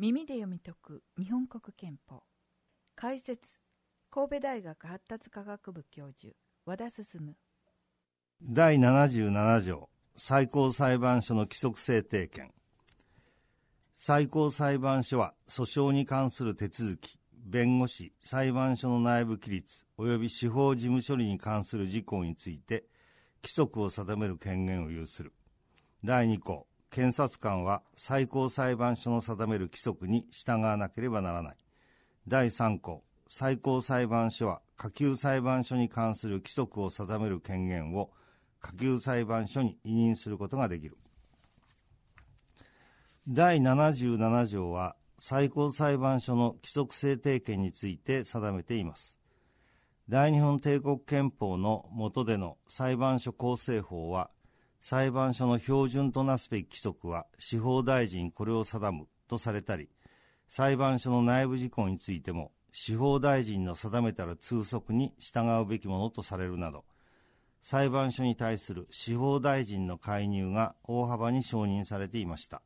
耳で読み解く日本国憲法。解説神戸大学発達科学部教授和田進。第77条最高裁判所の規則制定権。最高裁判所は訴訟に関する手続き弁護士裁判所の内部規律及び司法事務処理に関する事項について規則を定める権限を有する。第2項検察官は最高裁判所の定める規則に従わなければならない。第3項、最高裁判所は下級裁判所に関する規則を定める権限を下級裁判所に委任することができる。第77条は最高裁判所の規則制定権について定めています。大日本帝国憲法の下での裁判所構成法は裁判所の標準となすべき規則は司法大臣これを定むとされたり、裁判所の内部事項についても司法大臣の定めたる通則に従うべきものとされるなど、裁判所に対する司法大臣の介入が大幅に承認されていました。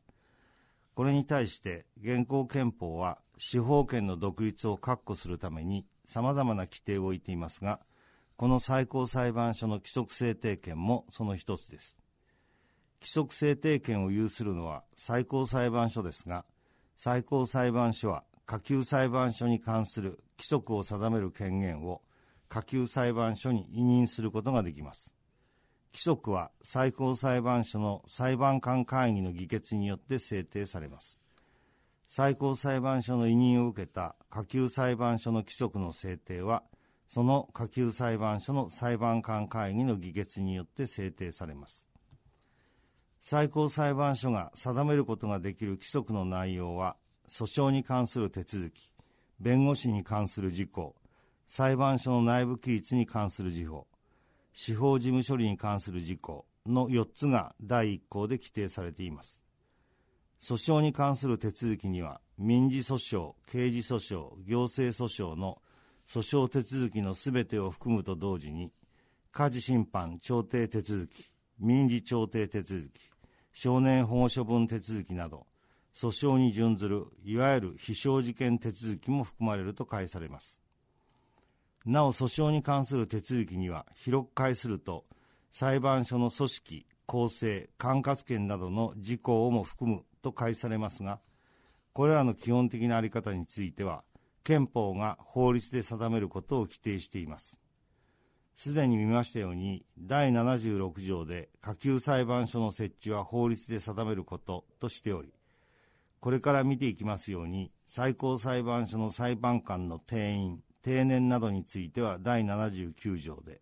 これに対して現行憲法は司法権の独立を確保するために様々な規定を置いていますが、この最高裁判所の規則制定権もその一つです。規則制定権を有するのは最高裁判所ですが、最高裁判所は下級裁判所に関する規則を定める権限を下級裁判所に委任することができます。規則は最高裁判所の裁判官会議の議決によって制定されます。最高裁判所の委任を受けた下級裁判所の規則の制定は、その下級裁判所の裁判官会議の議決によって制定されます。最高裁判所が定めることができる規則の内容は、訴訟に関する手続き、弁護士に関する事項、裁判所の内部規律に関する事法、司法事務処理に関する事項の4つが第1項で規定されています。訴訟に関する手続きには、民事訴訟、刑事訴訟、行政訴訟の訴訟手続きのすべてを含むと同時に、家事審判調停手続き、民事調停手続き、少年保護処分手続きなど、訴訟に準ずるいわゆる非償事件手続きも含まれると解されます。なお訴訟に関する手続きには広く解すると裁判所の組織、構成、管轄権などの事項をも含むと解されますが、これらの基本的なあり方については憲法が法律で定めることを規定しています。すでに見ましたように、第76条で下級裁判所の設置は法律で定めることとしており、これから見ていきますように、最高裁判所の裁判官の定員、定年などについては第79条で、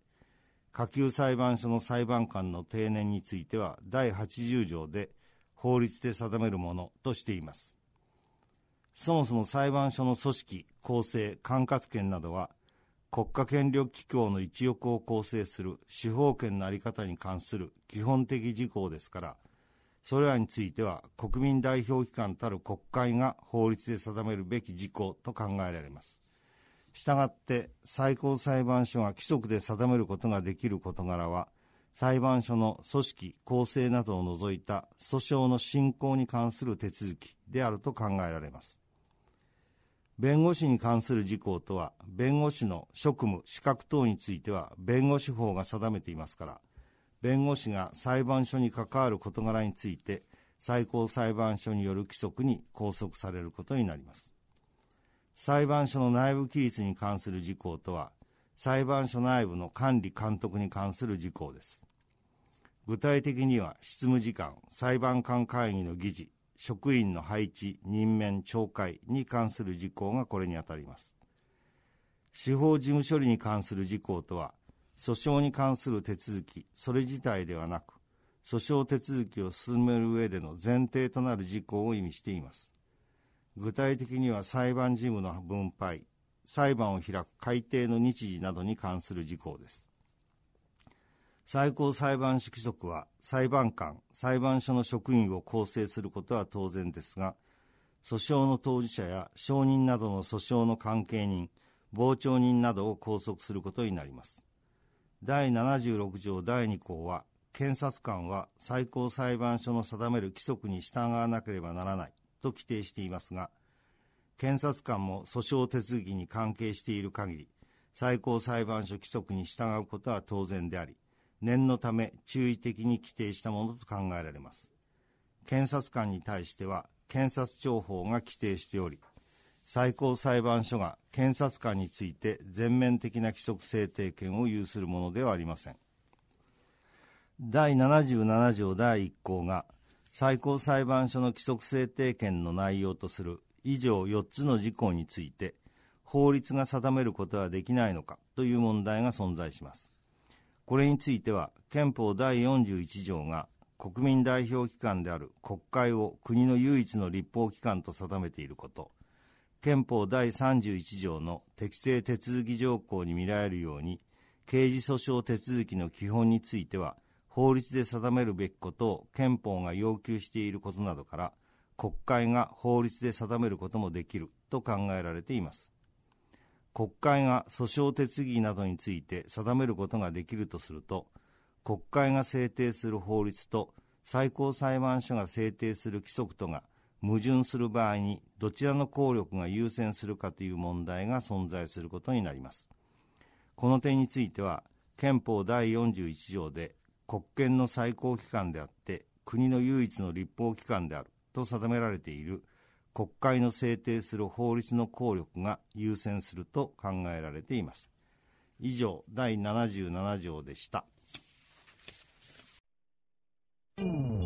下級裁判所の裁判官の定年については第80条で法律で定めるものとしています。そもそも裁判所の組織、構成、管轄権などは国家権力機構の一翼を構成する司法権の在り方に関する基本的事項ですから、それらについては国民代表機関たる国会が法律で定めるべき事項と考えられます。したがって最高裁判所が規則で定めることができる事柄は、裁判所の組織、構成などを除いた訴訟の進行に関する手続きであると考えられます。弁護士に関する事項とは、弁護士の職務、資格等については、弁護士法が定めていますから、弁護士が裁判所に関わる事柄について、最高裁判所による規則に拘束されることになります。裁判所の内部規律に関する事項とは、裁判所内部の管理監督に関する事項です。具体的には、執務時間、裁判官会議の議事、職員の配置、任免、懲戒に関する事項がこれにあたります。司法事務処理に関する事項とは、訴訟に関する手続き、それ自体ではなく、訴訟手続きを進める上での前提となる事項を意味しています。具体的には裁判事務の分配、裁判を開く改定の日時などに関する事項です。最高裁判所規則は裁判官、裁判所の職員を構成することは当然ですが、訴訟の当事者や証人などの訴訟の関係人、傍聴人などを拘束することになります。第76条第2項は、検察官は最高裁判所の定める規則に従わなければならないと規定していますが、検察官も訴訟手続きに関係している限り最高裁判所規則に従うことは当然であり念のため注意的に規定したものと考えられます。検察官に対しては検察庁法が規定しており最高裁判所が検察官について全面的な規則制定権を有するものではありません。第77条第1項が最高裁判所の規則制定権の内容とする以上4つの事項について法律が定めることはできないのかという問題が存在します。これについては憲法第41条が国民代表機関である国会を国の唯一の立法機関と定めていること憲法第31条の適正手続き条項に見られるように刑事訴訟手続きの基本については法律で定めるべきことを憲法が要求していることなどから国会が法律で定めることもできると考えられています。国会が訴訟手続きなどについて定めることができるとすると国会が制定する法律と最高裁判所が制定する規則とが矛盾する場合にどちらの効力が優先するかという問題が存在することになります。この点については憲法第41条で国権の最高機関であって国の唯一の立法機関であると定められている国会の制定する法律の効力が優先すると考えられています以上第77条でした。うん